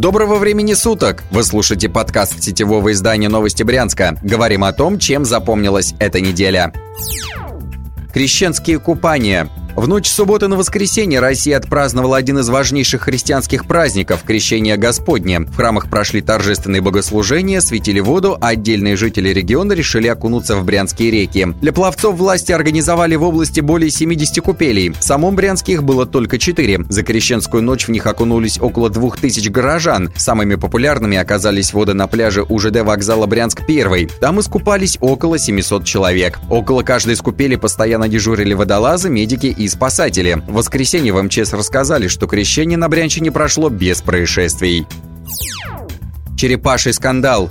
Доброго времени суток! Вы слушаете подкаст сетевого издания «Новости Брянска». Говорим о том, чем запомнилась эта неделя. Крещенские купания – в ночь субботы на воскресенье Россия отпраздновала один из важнейших христианских праздников – Крещение Господне. В храмах прошли торжественные богослужения, светили воду, а отдельные жители региона решили окунуться в Брянские реки. Для пловцов власти организовали в области более 70 купелей. В самом Брянске их было только 4. За Крещенскую ночь в них окунулись около 2000 горожан. Самыми популярными оказались воды на пляже УЖД вокзала Брянск-1. Там искупались около 700 человек. Около каждой из купели постоянно дежурили водолазы, медики и и спасатели. В воскресенье в МЧС рассказали, что крещение на Брянщине прошло без происшествий. Черепаший скандал.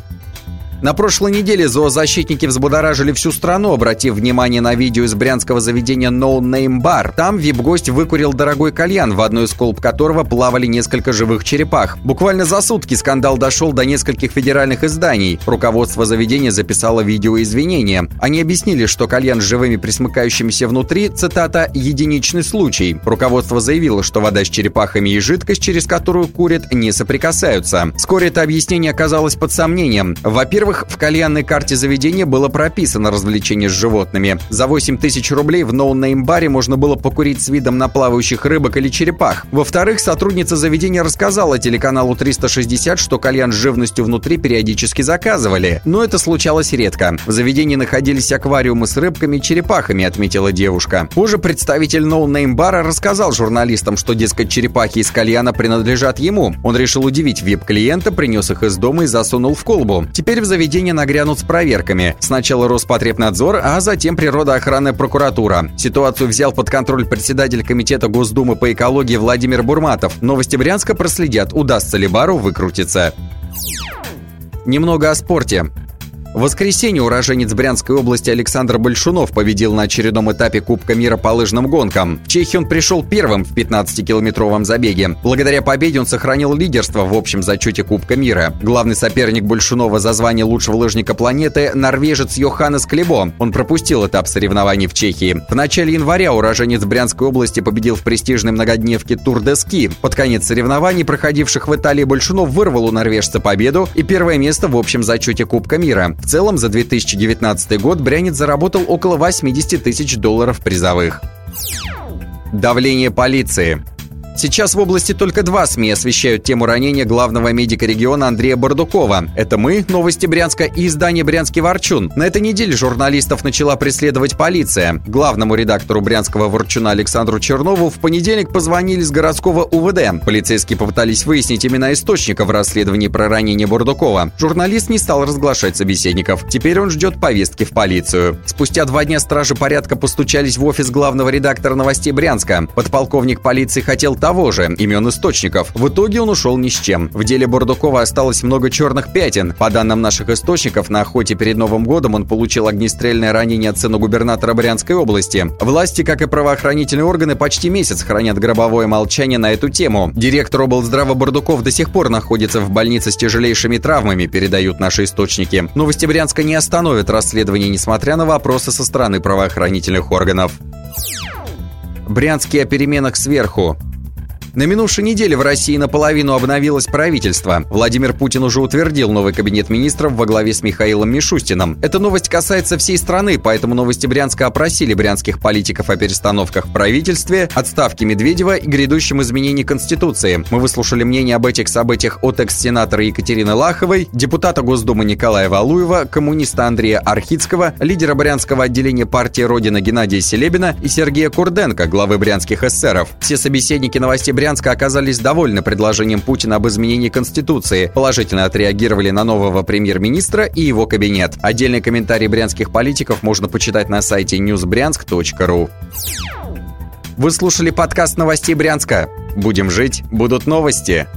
На прошлой неделе зоозащитники взбудоражили всю страну, обратив внимание на видео из брянского заведения No Name Bar. Там вип-гость выкурил дорогой кальян, в одной из колб которого плавали несколько живых черепах. Буквально за сутки скандал дошел до нескольких федеральных изданий. Руководство заведения записало видео извинения. Они объяснили, что кальян с живыми присмыкающимися внутри, цитата, «единичный случай». Руководство заявило, что вода с черепахами и жидкость, через которую курят, не соприкасаются. Вскоре это объяснение оказалось под сомнением. Во-первых, во-первых, в кальянной карте заведения было прописано развлечение с животными. За 8 тысяч рублей в no name-баре можно было покурить с видом на плавающих рыбок или черепах. Во-вторых, сотрудница заведения рассказала телеканалу 360, что кальян с живностью внутри периодически заказывали. Но это случалось редко. В заведении находились аквариумы с рыбками и черепахами, отметила девушка. Позже представитель no name-бара рассказал журналистам, что, дескать, черепахи из кальяна принадлежат ему. Он решил удивить VIP-клиента, принес их из дома и засунул в колбу. Теперь в заведении заведения нагрянут с проверками. Сначала Роспотребнадзор, а затем природоохранная прокуратура. Ситуацию взял под контроль председатель Комитета Госдумы по экологии Владимир Бурматов. Новости Брянска проследят, удастся ли Бару выкрутиться. Немного о спорте. В воскресенье уроженец Брянской области Александр Большунов победил на очередном этапе Кубка мира по лыжным гонкам. В Чехии он пришел первым в 15-километровом забеге. Благодаря победе он сохранил лидерство в общем зачете Кубка мира. Главный соперник Большунова за звание лучшего лыжника планеты – норвежец Йоханнес Клебо. Он пропустил этап соревнований в Чехии. В начале января уроженец Брянской области победил в престижной многодневке Тур де Ски. Под конец соревнований, проходивших в Италии, Большунов вырвал у норвежца победу и первое место в общем зачете Кубка мира. В целом, за 2019 год Брянец заработал около 80 тысяч долларов призовых. Давление полиции. Сейчас в области только два СМИ освещают тему ранения главного медика региона Андрея Бардукова. Это мы, Новости Брянска и издание «Брянский Ворчун». На этой неделе журналистов начала преследовать полиция. Главному редактору «Брянского Ворчуна» Александру Чернову в понедельник позвонили с городского УВД. Полицейские попытались выяснить имена источников в расследовании про ранение Бардукова. Журналист не стал разглашать собеседников. Теперь он ждет повестки в полицию. Спустя два дня стражи порядка постучались в офис главного редактора новостей Брянска. Подполковник полиции хотел того же, имен источников. В итоге он ушел ни с чем. В деле Бурдукова осталось много черных пятен. По данным наших источников, на охоте перед Новым годом он получил огнестрельное ранение от сына губернатора Брянской области. Власти, как и правоохранительные органы, почти месяц хранят гробовое молчание на эту тему. Директор облздрава Бурдуков до сих пор находится в больнице с тяжелейшими травмами, передают наши источники. Новости Брянска не остановят расследование, несмотря на вопросы со стороны правоохранительных органов. Брянский о переменах сверху. На минувшей неделе в России наполовину обновилось правительство. Владимир Путин уже утвердил новый кабинет министров во главе с Михаилом Мишустиным. Эта новость касается всей страны, поэтому новости Брянска опросили брянских политиков о перестановках в правительстве, отставке Медведева и грядущем изменении Конституции. Мы выслушали мнение об этих событиях от экс-сенатора Екатерины Лаховой, депутата Госдумы Николая Валуева, коммуниста Андрея Архицкого, лидера брянского отделения партии Родина Геннадия Селебина и Сергея Курденко, главы брянских эсеров. Все собеседники новостей Брянска оказались довольны предложением Путина об изменении Конституции, положительно отреагировали на нового премьер-министра и его кабинет. Отдельные комментарии брянских политиков можно почитать на сайте newsbrянск.ру. Вы слушали подкаст новостей Брянска. Будем жить, будут новости.